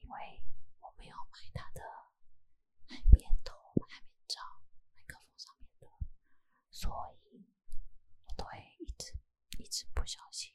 因为我没有买他的海绵头、海绵罩，麦克风上面的，所以我都会一直一直不小心